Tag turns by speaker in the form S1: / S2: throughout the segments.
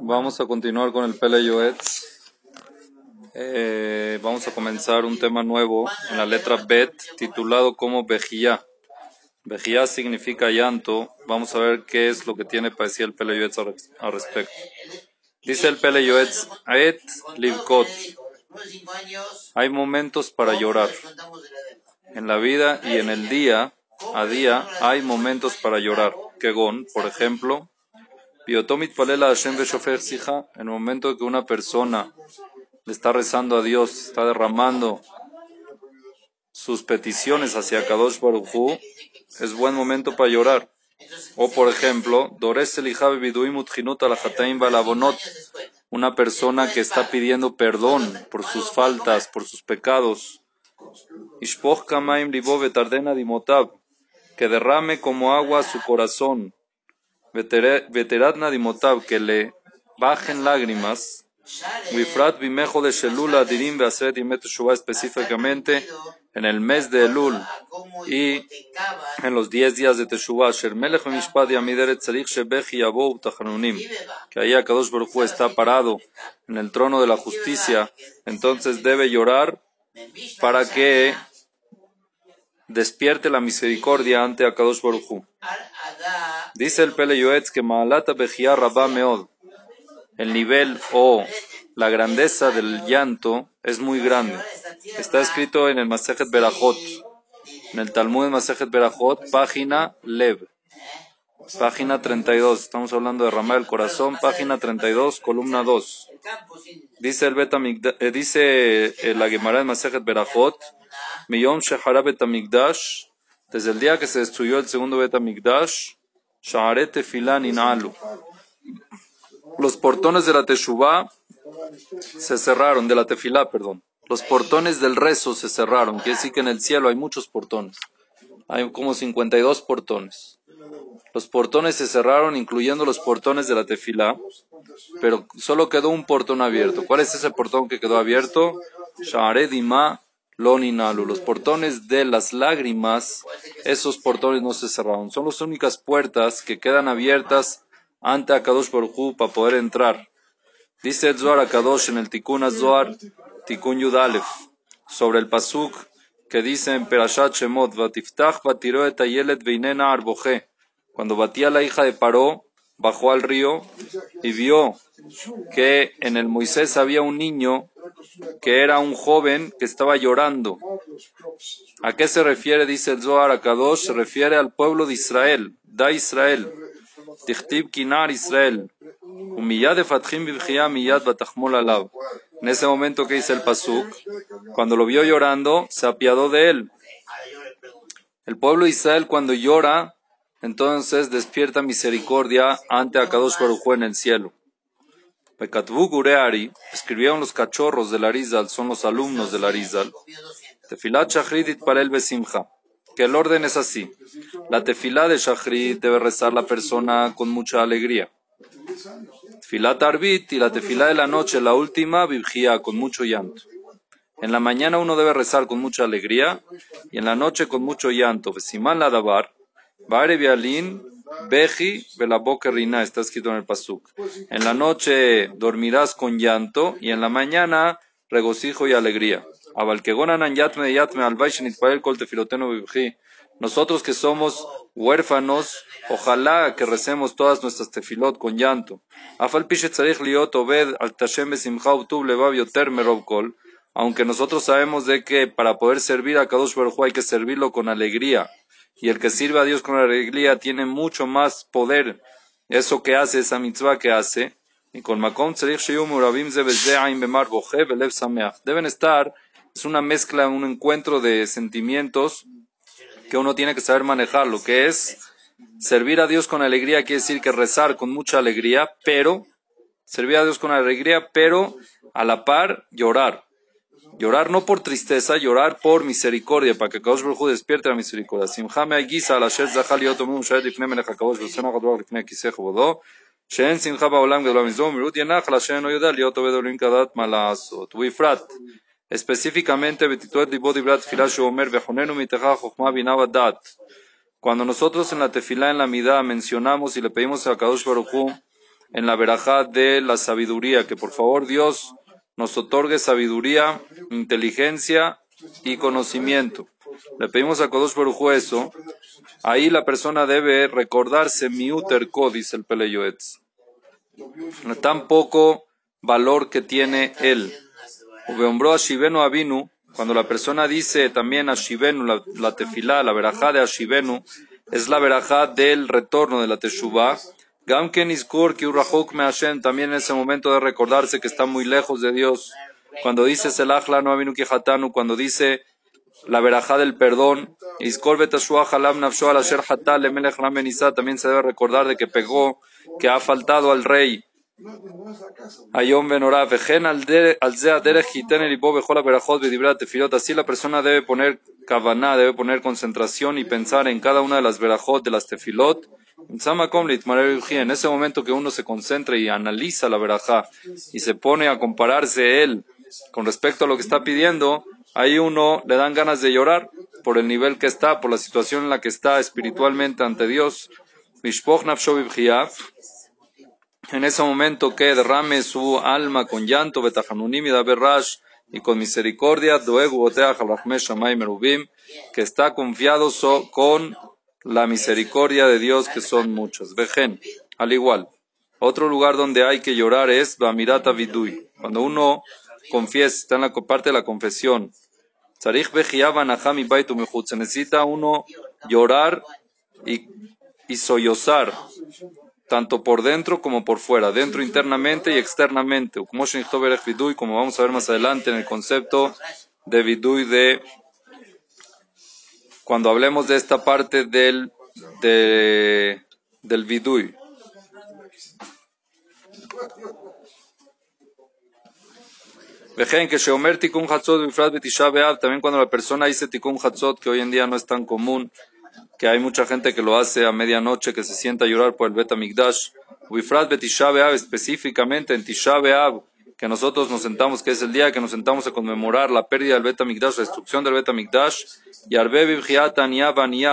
S1: Vamos a continuar con el Pele. Eh, vamos a comenzar un tema nuevo en la letra Bet, titulado como Bejía. Bejía significa llanto. Vamos a ver qué es lo que tiene para decir el Pele al respecto. Dice el Pele Aet Livkot. Hay momentos para llorar. En la vida y en el día a día hay momentos para llorar. Kegon, por ejemplo, en el momento que una persona le está rezando a Dios, está derramando sus peticiones hacia Kadosh Baruch es buen momento para llorar. O por ejemplo, una persona que está pidiendo perdón por sus faltas, por sus pecados. Que derrame como agua su corazón veterat nadimotab, que le bajen lágrimas, Wifrat bimejo de Shelula dirim beaset y específicamente en el mes de Elul y en los diez días de Teshuvah, Shermelech mishpad yamideret tzarich shebechi yabou tachanunim, que ahí Akadosh Baruch está parado en el trono de la justicia, entonces debe llorar para que despierte la misericordia ante Akadosh Baruch Dice el Pele que Maalata Bejía Rabba Meod. El nivel o la grandeza del llanto es muy grande. Está escrito en el Masejet Berajot, en el Talmud Masejet Berajot, página Lev, página 32. Estamos hablando de Ramá del Corazón, página 32, columna 2. Dice el eh, dice la Gemara de Masejet Berajot, Miyom Shehara Betamigdash, desde el día que se destruyó el segundo Betamigdash, los portones de la Teshuvah se cerraron, de la Tefilá, perdón. Los portones del rezo se cerraron. Quiere decir que en el cielo hay muchos portones. Hay como 52 portones. Los portones se cerraron, incluyendo los portones de la Tefilá, pero solo quedó un portón abierto. ¿Cuál es ese portón que quedó abierto? Sha'aredima Loninalu, los portones de las lágrimas, esos portones no se cerraron. Son las únicas puertas que quedan abiertas ante Akadosh Baruj para poder entrar. Dice el Zohar Akadosh en el Tikkun Zohar, Tikkun Yudalef, sobre el Pasuk que dice en Perashat Shemot, Vatiftach Batiroet Ayelet Veinena Arboje. Cuando batía la hija de Paró, bajó al río y vio que en el Moisés había un niño que era un joven que estaba llorando. ¿A qué se refiere? Dice el Zohar Akadosh, se refiere al pueblo de Israel, da Israel, Tichtib Kinar Israel, en ese momento que dice el Pasuk, cuando lo vio llorando, se apiadó de él. El pueblo de Israel cuando llora, entonces despierta misericordia ante Akadosh Baruj en el cielo. Pekatvu Gureari escribieron los cachorros del Arizal, son los alumnos del Arizal. Tefilat Shachrit para el Besimcha. Que el orden es así. La tefilá de Shachrit debe rezar la persona con mucha alegría. Tefilat Arbit y la tefilá de la noche, la última, Bibjía, con mucho llanto. En la mañana uno debe rezar con mucha alegría y en la noche con mucho llanto. Besiman la dabar, Bare Bialin, Beji rina está escrito en el Pasuk. En la noche dormirás con llanto y en la mañana regocijo y alegría. Nosotros que somos huérfanos, ojalá que recemos todas nuestras tefilot con llanto. Aunque nosotros sabemos de que para poder servir a Kadosh Baruj hay que servirlo con alegría y el que sirve a Dios con alegría tiene mucho más poder. Eso que hace, esa mitzvah que hace. Deben estar, es una mezcla, un encuentro de sentimientos que uno tiene que saber manejar. Lo que es servir a Dios con alegría quiere decir que rezar con mucha alegría, pero servir a Dios con alegría, pero a la par llorar. Llorar no por tristeza, llorar por misericordia, para que Kadosh Baruj despierte la misericordia. Simhame Aguisa, la Shet Zahal Yotom, un Shet Lifne Melech Kadosh, Voseno Kador Lifne Kisech Bodó, Shen Simha Baolam Gedolam Izom, Mirut Yenach, la Shen Oyodá, Liot Obedolim Kadat Malasot. Wifrat, específicamente, Betituet Libod Ibrat Filash Omer, Vejonenu Miteja Jochma Binaba Dat. Cuando nosotros en la tefilá, en la midá, mencionamos y le pedimos a Kadosh Baruj en la verajá de la sabiduría, que por favor Dios, nos otorgue sabiduría, inteligencia y conocimiento. Le pedimos a Kodosh Baruj eso. Ahí la persona debe recordarse miuter dice el Peleyoetz. Tan poco valor que tiene él. Ubeombró a Avinu, cuando la persona dice también a Shivenu, la, la tefilá, la verajá de Ashivenu, es la verajá del retorno de la teshuvah. Gamken Iskur me Hashem, también en ese momento de recordarse que está muy lejos de Dios. Cuando dice Selachla no avinu hatanu, cuando dice la verajá del perdón, Iskor halam nafsho al asher hatal lemelech también se debe recordar de que pegó, que ha faltado al rey. Ayom Benorá, Vejen al Zea Derech Hiten el Ibo Bejola Berajot Bedibrat Tefilot. Así la persona debe poner kavaná, debe poner concentración y pensar en cada una de las Berajot de las Tefilot en ese momento que uno se concentra y analiza la verajá y se pone a compararse él con respecto a lo que está pidiendo, ahí uno le dan ganas de llorar por el nivel que está, por la situación en la que está espiritualmente ante Dios. En ese momento que derrame su alma con llanto, y con misericordia, que está confiado con la misericordia de Dios, que son muchos. Vejen, al igual. Otro lugar donde hay que llorar es Bamirata Vidui. Cuando uno confiesa, está en la parte de la confesión. Se necesita uno llorar y, y sollozar, tanto por dentro como por fuera, dentro internamente y externamente. Como vamos a ver más adelante en el concepto de Vidui de cuando hablemos de esta parte del, de, del vidui. También cuando la persona dice Tikkun Hatzot, que hoy en día no es tan común, que hay mucha gente que lo hace a medianoche, que se sienta a llorar por el Bet Amigdash. Wifrat específicamente en Tisha que nosotros nos sentamos, que es el día que nos sentamos a conmemorar la pérdida del Bet Amigdash, la destrucción del Bet Amigdash, y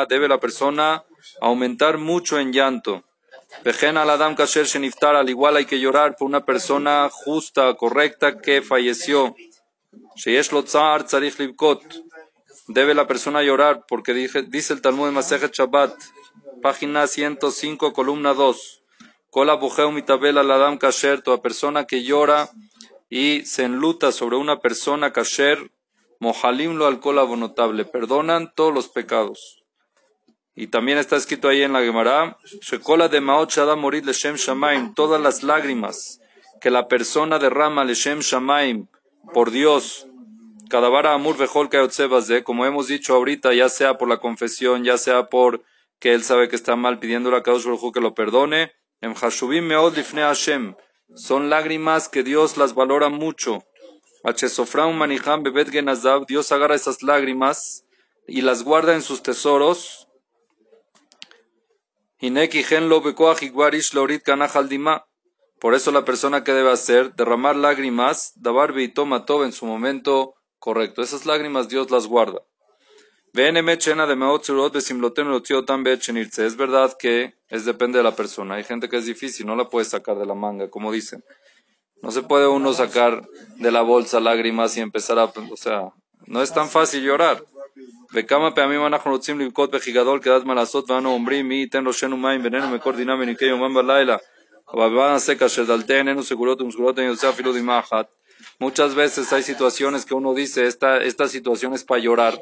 S1: debe la persona aumentar mucho en llanto. al Kasher Sheniftar, al igual hay que llorar por una persona justa, correcta, que falleció. Debe la persona llorar, porque dice el Talmud de Masejet Shabbat, página 105, columna 2. Kola Mitabel Adam Kasher, toda persona que llora y se enluta sobre una persona kasher, mohalim lo alcohol abonotable, perdonan todos los pecados. Y también está escrito ahí en la Gemara, Shekola de Maot Shada Morit Leshem Shamaim, todas las lágrimas que la persona derrama Leshem Shamaim por Dios, Kadavara Amur Vejol como hemos dicho ahorita, ya sea por la confesión, ya sea por que él sabe que está mal pidiéndole a Kadosh que lo perdone, en Hashubim Meod Hashem, son lágrimas que Dios las valora mucho. Manijam Bebet Dios agarra esas lágrimas y las guarda en sus tesoros. Por eso la persona que debe hacer, derramar lágrimas, dabar y toma en su momento correcto. Esas lágrimas Dios las guarda. Es verdad que es depende de la persona. Hay gente que es difícil, no la puede sacar de la manga, como dicen. No se puede uno sacar de la bolsa lágrimas y empezar a... O sea, no es tan fácil llorar. Muchas veces hay situaciones que uno dice, esta, esta situación es para llorar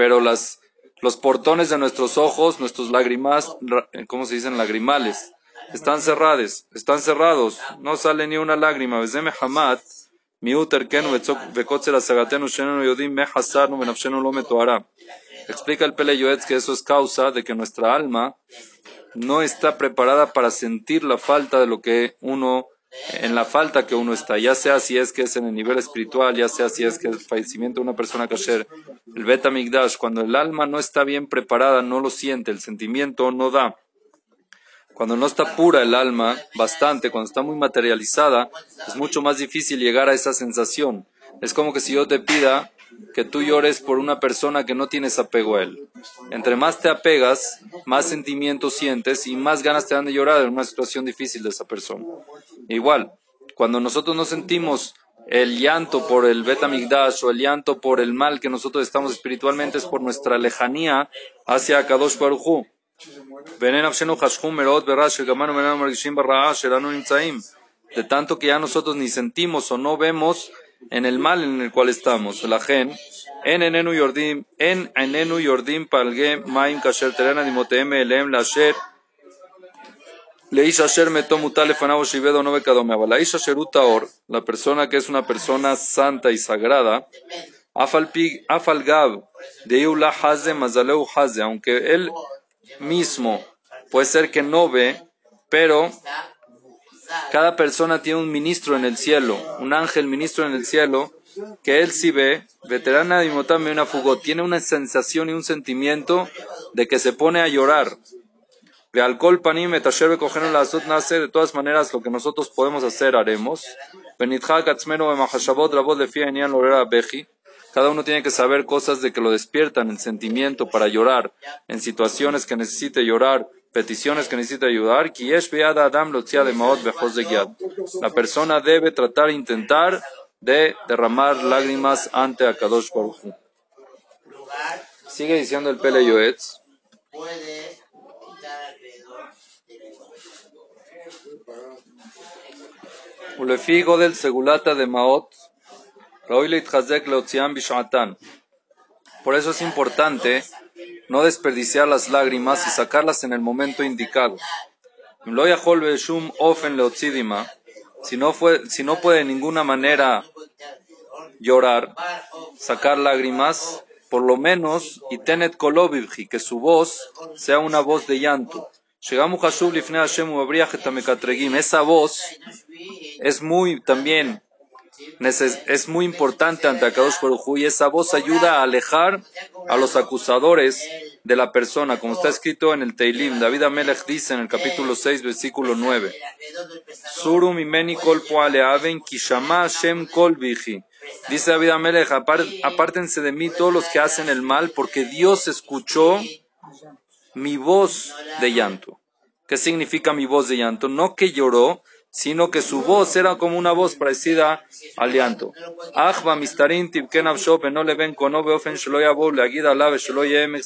S1: pero las, los portones de nuestros ojos, nuestros lágrimas, ¿cómo se dicen? Lagrimales, están cerrados, están cerrados, no sale ni una lágrima. Explica el Pele que eso es causa de que nuestra alma no está preparada para sentir la falta de lo que uno en la falta que uno está, ya sea si es que es en el nivel espiritual, ya sea si es que es el fallecimiento de una persona kasher, el beta migdash, cuando el alma no está bien preparada, no lo siente, el sentimiento no da. Cuando no está pura el alma, bastante, cuando está muy materializada, es mucho más difícil llegar a esa sensación. Es como que si yo te pida que tú llores por una persona que no tienes apego a él. Entre más te apegas, más sentimientos sientes y más ganas te dan de llorar en una situación difícil de esa persona. Igual, cuando nosotros no sentimos el llanto por el Betamigdash o el llanto por el mal que nosotros estamos espiritualmente es por nuestra lejanía hacia Kadosh Baruj Hu. De tanto que ya nosotros ni sentimos o no vemos en el mal en el cual estamos. La gen, en enenu yordim, en enenu yordim palge maim kasher terena dimoteem elem lasher Leisha Asher meto mutale fanabo shivedo no bekadome. La Isha Sherutaor, la persona que es una persona santa y sagrada, afalgab de Iula Haze Mazaleu Haze, aunque él mismo puede ser que no ve, pero cada persona tiene un ministro en el cielo, un ángel ministro en el cielo, que él sí ve, veterana de Motame una fugó, tiene una sensación y un sentimiento de que se pone a llorar. De alcohol panim etasher cogen la azot nace, de todas maneras lo que nosotros podemos hacer haremos. Cada uno tiene que saber cosas de que lo despiertan el sentimiento para llorar, en situaciones que necesite llorar, peticiones que necesite ayudar. La persona debe tratar, intentar de derramar lágrimas ante Akadosh Baruch Sigue diciendo el Pele Yoetz. Del segulata de Maot, por eso es importante no desperdiciar las lágrimas y sacarlas en el momento indicado. Si no, fue, si no puede de ninguna manera llorar, sacar lágrimas, por lo menos, y tenet kolovivji, que su voz sea una voz de llanto. Esa voz es muy también es muy importante ante Akadosh Baruj y esa voz ayuda a alejar a los acusadores de la persona, como está escrito en el Teilim. David Amelech dice en el capítulo 6, versículo 9. Surum imeni kol kishama Shem Dice David Amelech, apártense de mí todos los que hacen el mal, porque Dios escuchó mi voz de llanto. ¿Qué significa mi voz de llanto? No que lloró, sino que su voz era como una voz parecida al llanto. no le ven con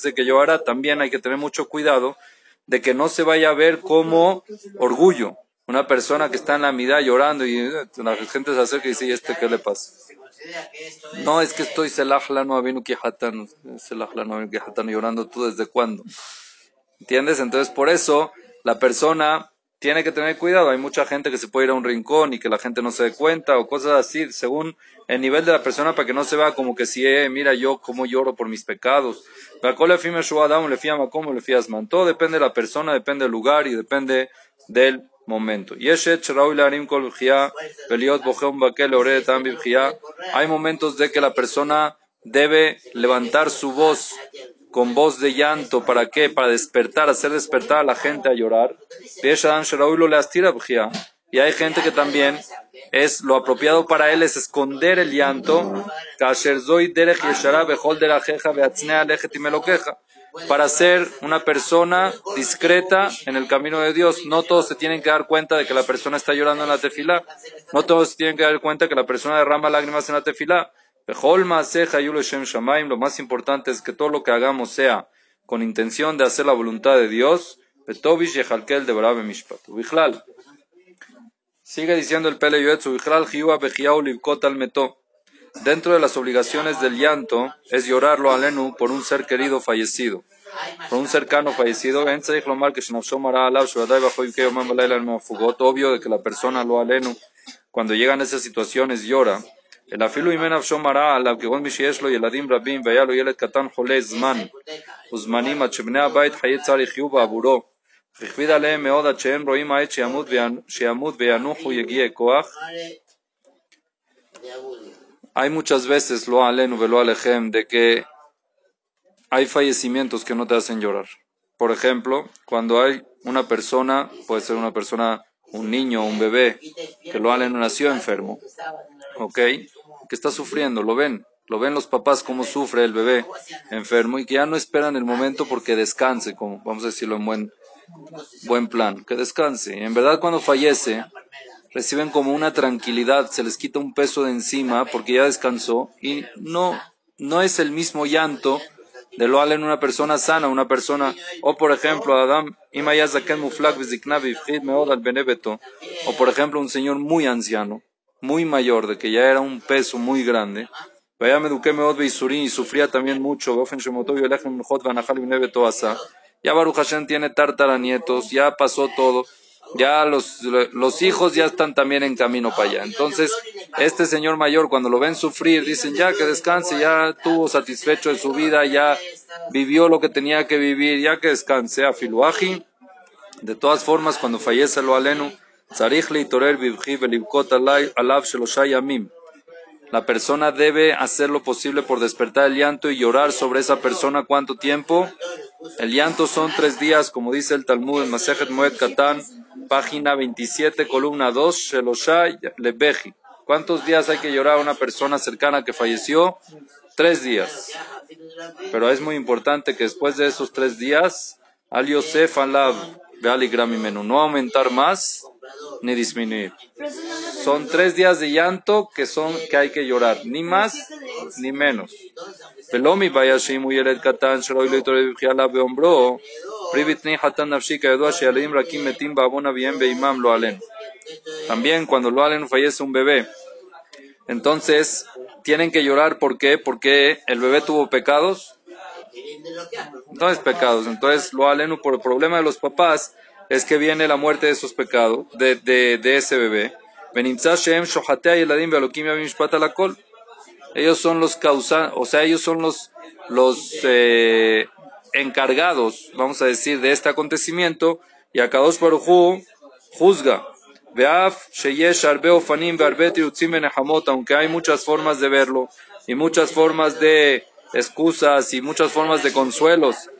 S1: de que también hay que tener mucho cuidado de que no se vaya a ver como orgullo. Una persona que está en la mitad llorando y eh, la gente se acerca y dice, ¿y este qué le pasa? No, es que estoy no llorando tú desde cuándo. ¿Entiendes? Entonces por eso la persona tiene que tener cuidado. Hay mucha gente que se puede ir a un rincón y que la gente no se dé cuenta o cosas así, según el nivel de la persona, para que no se vea como que si, eh, mira yo cómo lloro por mis pecados. Todo depende de la persona, depende del lugar y depende del momento. Hay momentos de que la persona debe levantar su voz con voz de llanto, ¿para qué? Para despertar, hacer despertar a la gente a llorar. Y hay gente que también es lo apropiado para él es esconder el llanto. Para ser una persona discreta en el camino de Dios. No todos se tienen que dar cuenta de que la persona está llorando en la tefila. No todos se tienen que dar cuenta que la persona derrama lágrimas en la tefila. Lo más importante es que todo lo que hagamos sea con intención de hacer la voluntad de Dios. Sigue diciendo el Pele Yoetzu, Dentro de las obligaciones del llanto es llorarlo a Lenu por un ser querido fallecido, por un cercano fallecido. Obvio de que la persona lo alenu cuando llegan esas situaciones llora. אלא אפילו אם אין נפשו מראה עליו, כגון מי שיש לו ילדים רבים והיה לו ילד קטן חולה זמן וזמנים עד שבני הבית חיי צער יחיו בעבורו, הכביד עליהם מאוד עד שהם רואים העת שימות, שימות וינוחו יגיע כוח. Hay muchas veces, lo alenu velo alejem, de que hay fallecimientos que no te hacen llorar. Por ejemplo, cuando hay una persona, puede ser una persona, un niño, un bebé, que lo alenu nació enfermo, ¿Ok? Que está sufriendo, lo ven, lo ven los papás cómo sufre el bebé enfermo y que ya no esperan el momento porque descanse, como vamos a decirlo en buen, buen plan, que descanse. En verdad cuando fallece, reciben como una tranquilidad, se les quita un peso de encima porque ya descansó y no, no es el mismo llanto de lo en una persona sana, una persona, o por ejemplo, Adam, o por ejemplo, un señor muy anciano, muy mayor, de que ya era un peso muy grande, vaya me eduqué y sufría también mucho, ya Baruch Hashem tiene tártara nietos, ya pasó todo, ya los, los hijos ya están también en camino para allá. Entonces, este señor mayor, cuando lo ven sufrir, dicen ya que descanse, ya tuvo satisfecho de su vida, ya vivió lo que tenía que vivir, ya que descanse. A Filuaji, de todas formas, cuando fallece lo la persona debe hacer lo posible por despertar el llanto y llorar sobre esa persona cuánto tiempo. El llanto son tres días, como dice el Talmud en Masejet Moed Katan, página 27, columna 2, Sheloshai Lebeji. ¿Cuántos días hay que llorar a una persona cercana que falleció? Tres días. Pero es muy importante que después de esos tres días, al Yosef Alab, Menú, no aumentar más ni disminuir. Son tres días de llanto que son que hay que llorar, ni más ni menos. Pelomi Bayashim Uyelet Katan Sheroy Leitor Beombro también cuando lo alen fallece un bebé. Entonces, tienen que llorar, ¿por qué? Porque el bebé tuvo pecados. No es pecados. Entonces, lo alen por el problema de los papás es que viene la muerte de esos pecados, de, de, de ese bebé. Ellos son los causantes, o sea, ellos son los, los eh, encargados, vamos a decir, de este acontecimiento, y a Kadosh Baruj juzga. aunque hay muchas formas de verlo, y muchas formas de excusas, y muchas formas de consuelos,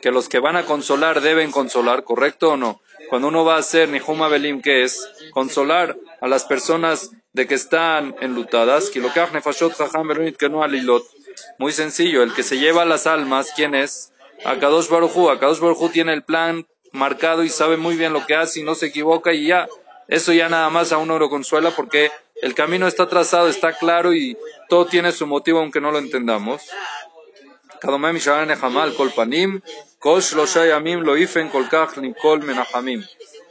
S1: que los que van a consolar deben consolar, ¿correcto o no? Cuando uno va a hacer Nihuma Belim, ¿qué es? Consolar a las personas de que están enlutadas. Muy sencillo, el que se lleva las almas, ¿quién es? Akadosh Barujú. Akadosh Barujú tiene el plan marcado y sabe muy bien lo que hace y no se equivoca y ya, eso ya nada más a uno lo consuela porque el camino está trazado, está claro y todo tiene su motivo aunque no lo entendamos.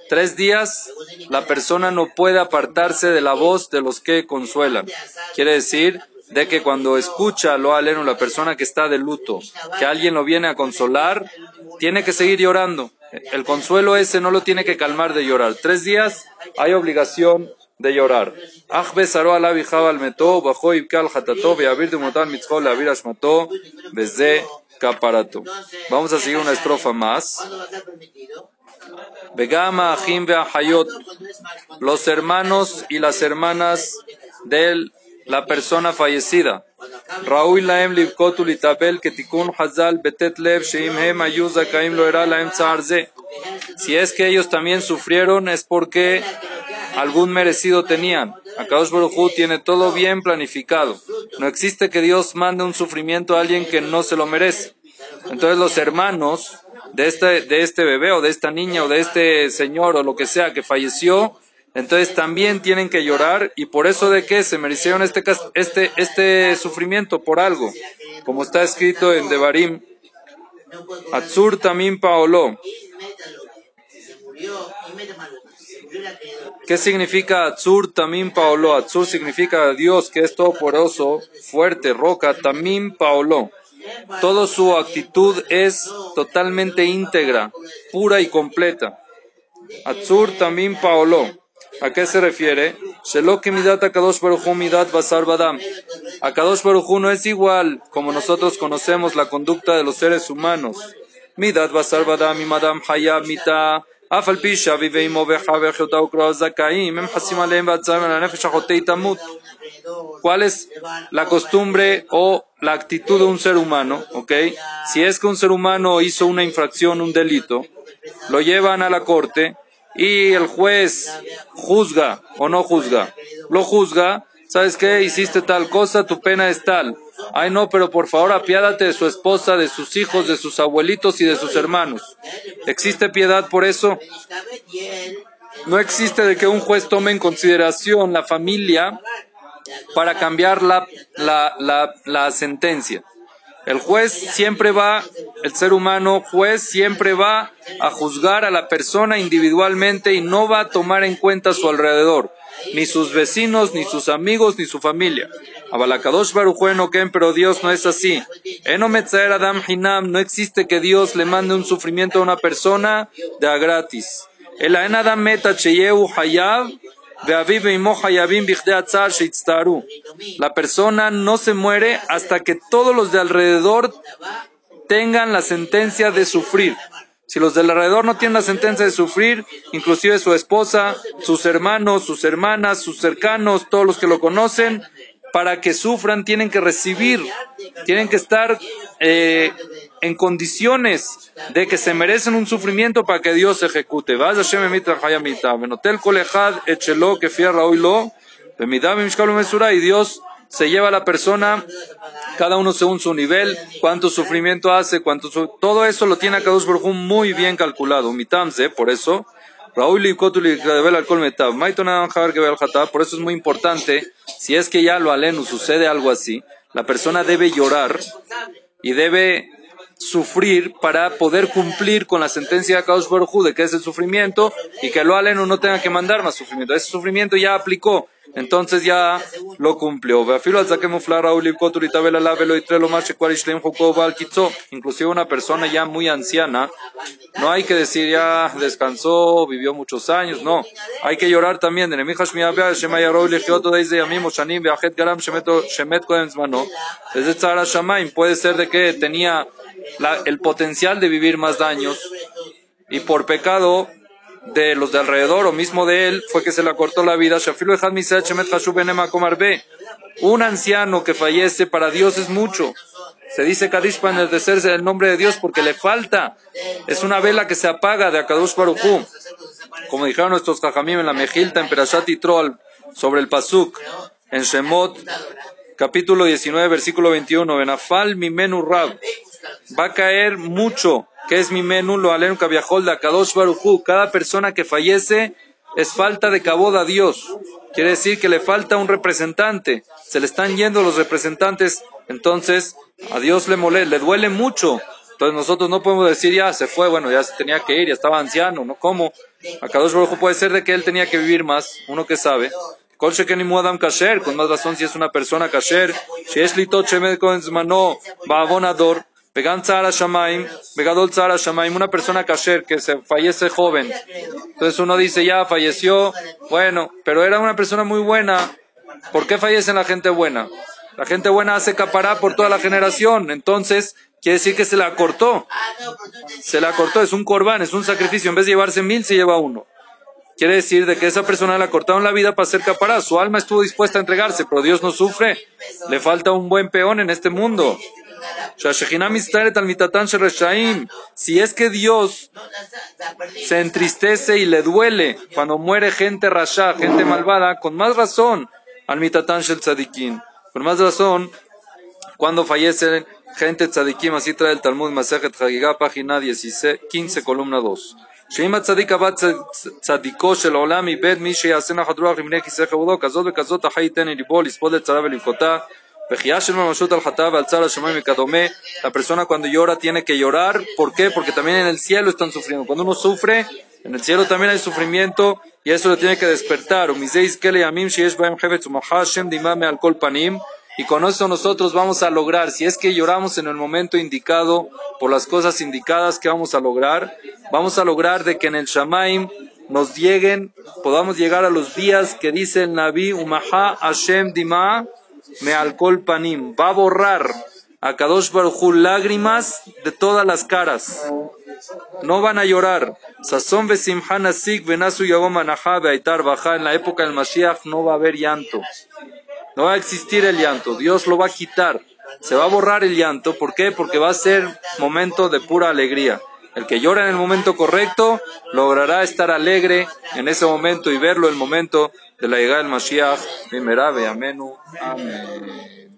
S1: Tres días la persona no puede apartarse de la voz de los que consuelan. Quiere decir de que cuando escucha lo aleno la persona que está de luto, que alguien lo viene a consolar, tiene que seguir llorando. El consuelo ese no lo tiene que calmar de llorar. Tres días hay obligación de llorar. Vamos a seguir una estrofa más. Begama los hermanos y las hermanas del la persona fallecida. Raúl Laem Livkotu Litabel Ketikun Hazal Betet Lev Sheim Hem Ayuza Kaim lo era Laem Tzarze. Si es que ellos también sufrieron es porque algún merecido tenían. Akadosh tiene todo bien planificado. No existe que Dios mande un sufrimiento a alguien que no se lo merece. Entonces los hermanos de este, de este bebé o de esta niña o de este señor o lo que sea que falleció, entonces también tienen que llorar y por eso de qué se merecieron este, este, este sufrimiento por algo, como está escrito en Devarim, Atzur tamim paolo. ¿Qué significa Atzur tamim paolo? Atzur significa Dios que es todopoderoso, fuerte, roca, tamim paolo. Toda su actitud es totalmente íntegra, pura y completa. Atzur tamim paolo. ¿A qué se refiere? Midat Akadosh Baruchu midat basar badam. Akadosh Baruchu no es igual como nosotros conocemos la conducta de los seres humanos. Midat basar badam madam haya mita. אף על פי שאביו ואמו ואחיו ואחיותיו וקרואיו זכאים, הם חסים עליהם ועצרים על הנפש החוטאי תמות. ¿Cuál es la costumbre o la actitud de un ser humano? ¿ok? Si es que un ser humano hizo una infracción, un delito, lo llevan a la corte y el juez juzga o no juzga, lo juzga ¿sabes qué? Hiciste tal cosa, tu pena es tal. Ay, no, pero por favor apiádate de su esposa, de sus hijos, de sus abuelitos y de sus hermanos. ¿Existe piedad por eso? No existe de que un juez tome en consideración la familia para cambiar la, la, la, la sentencia. El juez siempre va, el ser humano juez siempre va a juzgar a la persona individualmente y no va a tomar en cuenta su alrededor, ni sus vecinos, ni sus amigos, ni su familia. Abalakadosh Baruj Ken, pero Dios no es así. Eno Adam Hinam, no existe que Dios le mande un sufrimiento a una persona de a gratis. El Adam Meta Cheyeu Hayab la persona no se muere hasta que todos los de alrededor tengan la sentencia de sufrir. Si los del alrededor no tienen la sentencia de sufrir, inclusive su esposa, sus hermanos, sus hermanas, sus cercanos, todos los que lo conocen, para que sufran tienen que recibir, tienen que estar eh, en condiciones de que se merecen un sufrimiento para que Dios ejecute. Y Dios se lleva a la persona, cada uno según su nivel, cuánto sufrimiento hace, cuánto todo eso lo tiene Kadosh Baruj muy bien calculado. Mitamse, por eso, por eso es muy importante, si es que ya lo aleno sucede algo así, la persona debe llorar y debe sufrir para poder cumplir con la sentencia de Kadosh Baruj de que es el sufrimiento y que lo aleno no tenga que mandar más sufrimiento. Ese sufrimiento ya aplicó, entonces ya lo cumplió. Inclusive una persona ya muy anciana, no hay que decir ya descansó, vivió muchos años, no. Hay que llorar también. Puede ser de que tenía el potencial de vivir más daños y por pecado de los de alrededor o mismo de él fue que se le cortó la vida. Un anciano que fallece para Dios es mucho. Se dice Kadish para enaltecerse el nombre de Dios porque le falta. Es una vela que se apaga de Akadosh Baruchu. Como dijeron nuestros Jajamim en la Mejilta, en Perashat y Troll, sobre el Pasuk, en Shemot, capítulo 19, versículo 21, Benafal Mimenu Rab va a caer mucho, que es mi menú, lo alenu kaviahol de Akadosh Baruchu. Cada persona que fallece es falta de caboda a Dios. Quiere decir que le falta un representante. Se le están yendo los representantes. Entonces, a Dios le mole, le duele mucho. Entonces nosotros no podemos decir ya se fue, bueno, ya se tenía que ir, ya estaba anciano, ¿no? ¿Cómo? Akadosh Baruchu puede ser de que él tenía que vivir más, uno que sabe. Kasher, con más razón si es una persona Kasher, si es Shemed Mano, abonador Vegan Tzara Shamaim, Vegadol Tzara Shamaim, una persona kasher que se fallece joven. Entonces uno dice, ya falleció, bueno, pero era una persona muy buena. ¿Por qué fallece la gente buena? La gente buena hace capará por toda la generación. Entonces, quiere decir que se la cortó. Se la cortó, es un corbán, es un sacrificio. En vez de llevarse mil, se lleva uno. Quiere decir de que esa persona la cortaron la vida para hacer capará. Su alma estuvo dispuesta a entregarse, pero Dios no sufre. Le falta un buen peón en este mundo. Si es que Dios se entristece y le duele cuando muere gente rasha, gente malvada, con más razón al mitatan shel. Con más razón cuando fallecen gente tzadikim, así trae el Talmud Masejet Hagigah, página 15, columna 2. שאם הצדיק הבא צדיקו של עולם איבד מי שיעשה נחת רוח לבני כיסא חבולו כזאת וכזאת אחי ייתן לליבו לספוד לצרה ולבכותה. וחייה של לא ממשות על חטא ועל צר השמיים וכדומה הפרסונה כאן דיורא תהנה כיורר פורקה פורקה תמיד אין אל סיאלו סתם סופרים כאן דונו סופרה אין אל סיאלו תמיד אין סופרימיינטו יש לו תהנה כדספרטר ומזה יזכה לימים שיש בהם חפץ ומחה השם דמעה מעל כל פנים Y con eso nosotros vamos a lograr, si es que lloramos en el momento indicado, por las cosas indicadas que vamos a lograr, vamos a lograr de que en el Shamaim nos lleguen, podamos llegar a los días que dice el Nabi Umaha Hashem Dima me alcohol panim, va a borrar a Kadosh Baruj lágrimas de todas las caras. No van a llorar. Sazón besimhan asik benasu yagom aitar baja. En la época del Mashiach no va a haber llanto. No va a existir el llanto, Dios lo va a quitar. Se va a borrar el llanto, ¿por qué? Porque va a ser momento de pura alegría. El que llora en el momento correcto logrará estar alegre en ese momento y verlo el momento de la llegada del Mashiach. Amén.